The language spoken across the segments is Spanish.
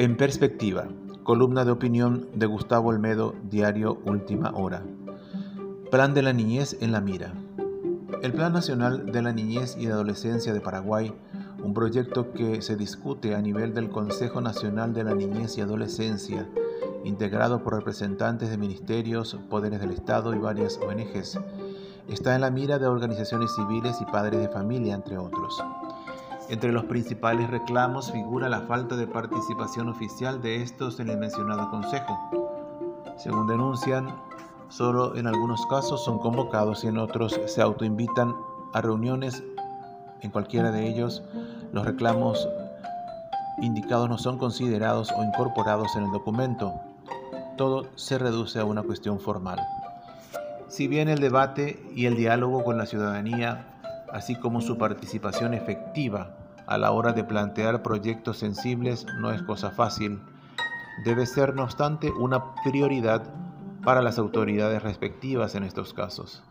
En perspectiva, columna de opinión de Gustavo Olmedo, diario Última Hora. Plan de la niñez en la mira. El Plan Nacional de la Niñez y Adolescencia de Paraguay, un proyecto que se discute a nivel del Consejo Nacional de la Niñez y Adolescencia, integrado por representantes de ministerios, poderes del Estado y varias ONGs, está en la mira de organizaciones civiles y padres de familia, entre otros. Entre los principales reclamos figura la falta de participación oficial de estos en el mencionado Consejo. Según denuncian, solo en algunos casos son convocados y en otros se autoinvitan a reuniones. En cualquiera de ellos, los reclamos indicados no son considerados o incorporados en el documento. Todo se reduce a una cuestión formal. Si bien el debate y el diálogo con la ciudadanía, así como su participación efectiva a la hora de plantear proyectos sensibles no es cosa fácil. Debe ser, no obstante, una prioridad para las autoridades respectivas en estos casos.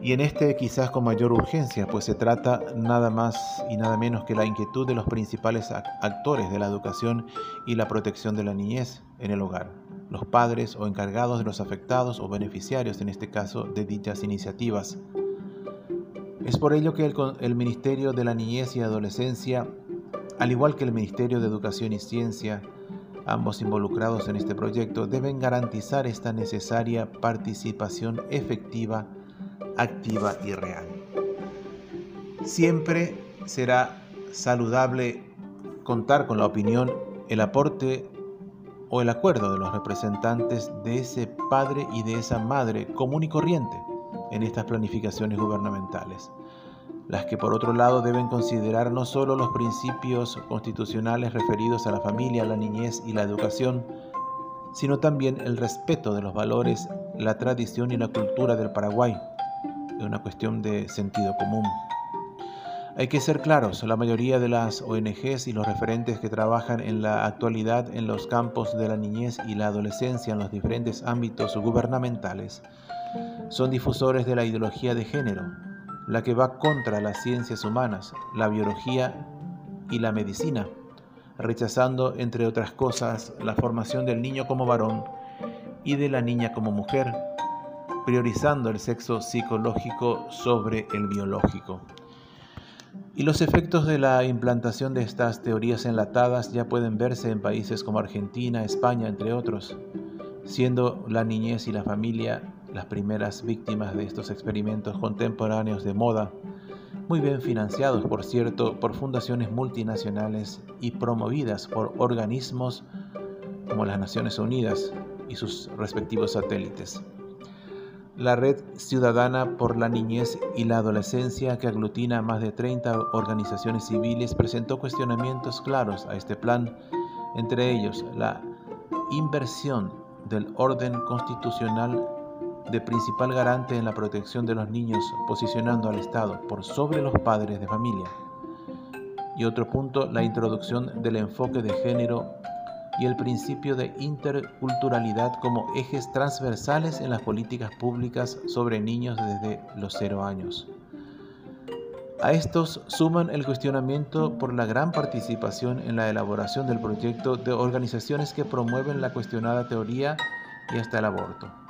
Y en este quizás con mayor urgencia, pues se trata nada más y nada menos que la inquietud de los principales actores de la educación y la protección de la niñez en el hogar, los padres o encargados de los afectados o beneficiarios, en este caso, de dichas iniciativas. Es por ello que el, Ministerio de la Niñez y Adolescencia, al igual que el Ministerio de Educación y Ciencia, ambos involucrados en este proyecto, deben garantizar esta necesaria participación efectiva, activa y real. Siempre será saludable contar con la opinión, el aporte o el acuerdo de los representantes de ese padre y de esa madre común y corriente en estas planificaciones gubernamentales, las que por otro lado deben considerar no solo los principios constitucionales referidos a la familia, la niñez y la educación, sino también el respeto de los valores, la tradición y la cultura del Paraguay, es una cuestión de sentido común. Hay que ser claros, la mayoría de las ONGs y los referentes que trabajan en la actualidad en los campos de la niñez y la adolescencia en los diferentes ámbitos gubernamentales son difusores de la ideología de género, la que va contra las ciencias humanas, la biología y la medicina, rechazando, entre otras cosas, la formación del niño como varón y de la niña como mujer, priorizando el sexo psicológico sobre el biológico. Y los efectos de la implantación de estas teorías enlatadas ya pueden verse en países como Argentina, España, entre otros, siendo la niñez y la familia las primeras víctimas de estos experimentos contemporáneos de moda, muy bien financiados, por cierto, por fundaciones multinacionales y promovidas por organismos como las Naciones Unidas y sus respectivos satélites. La Red Ciudadana por la Niñez y la Adolescencia, que aglutina a más de 30 organizaciones civiles, presentó cuestionamientos claros a este plan, entre ellos la inversión del orden constitucional de principal garante en la protección de los niños, posicionando al Estado por sobre los padres de familia. Y otro punto, la introducción del enfoque de género y el principio de interculturalidad como ejes transversales en las políticas públicas sobre niños desde los cero años. A estos suman el cuestionamiento por la gran participación en la elaboración del proyecto de organizaciones que promueven la cuestionada teoría y hasta el aborto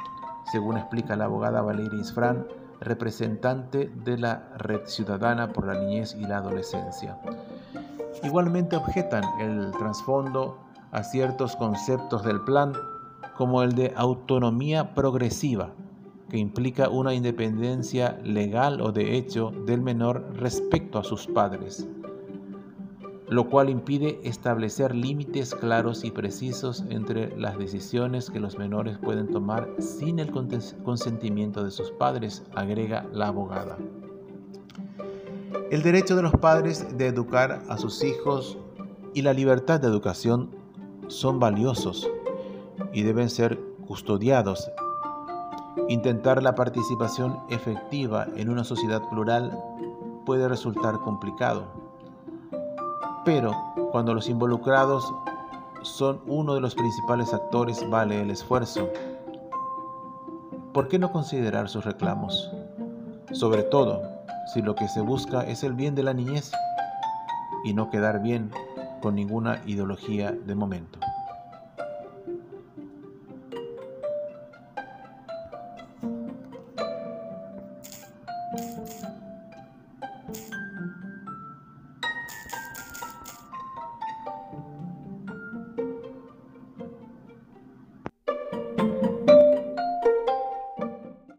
según explica la abogada Valeria Isfran, representante de la Red Ciudadana por la Niñez y la Adolescencia. Igualmente objetan el trasfondo a ciertos conceptos del plan, como el de autonomía progresiva, que implica una independencia legal o de hecho del menor respecto a sus padres lo cual impide establecer límites claros y precisos entre las decisiones que los menores pueden tomar sin el consentimiento de sus padres, agrega la abogada. El derecho de los padres de educar a sus hijos y la libertad de educación son valiosos y deben ser custodiados. Intentar la participación efectiva en una sociedad plural puede resultar complicado pero cuando los involucrados son uno de los principales actores, vale el esfuerzo. ¿Por qué no considerar sus reclamos? Sobre todo si lo que se busca es el bien de la niñez y no quedar bien con ninguna ideología de momento.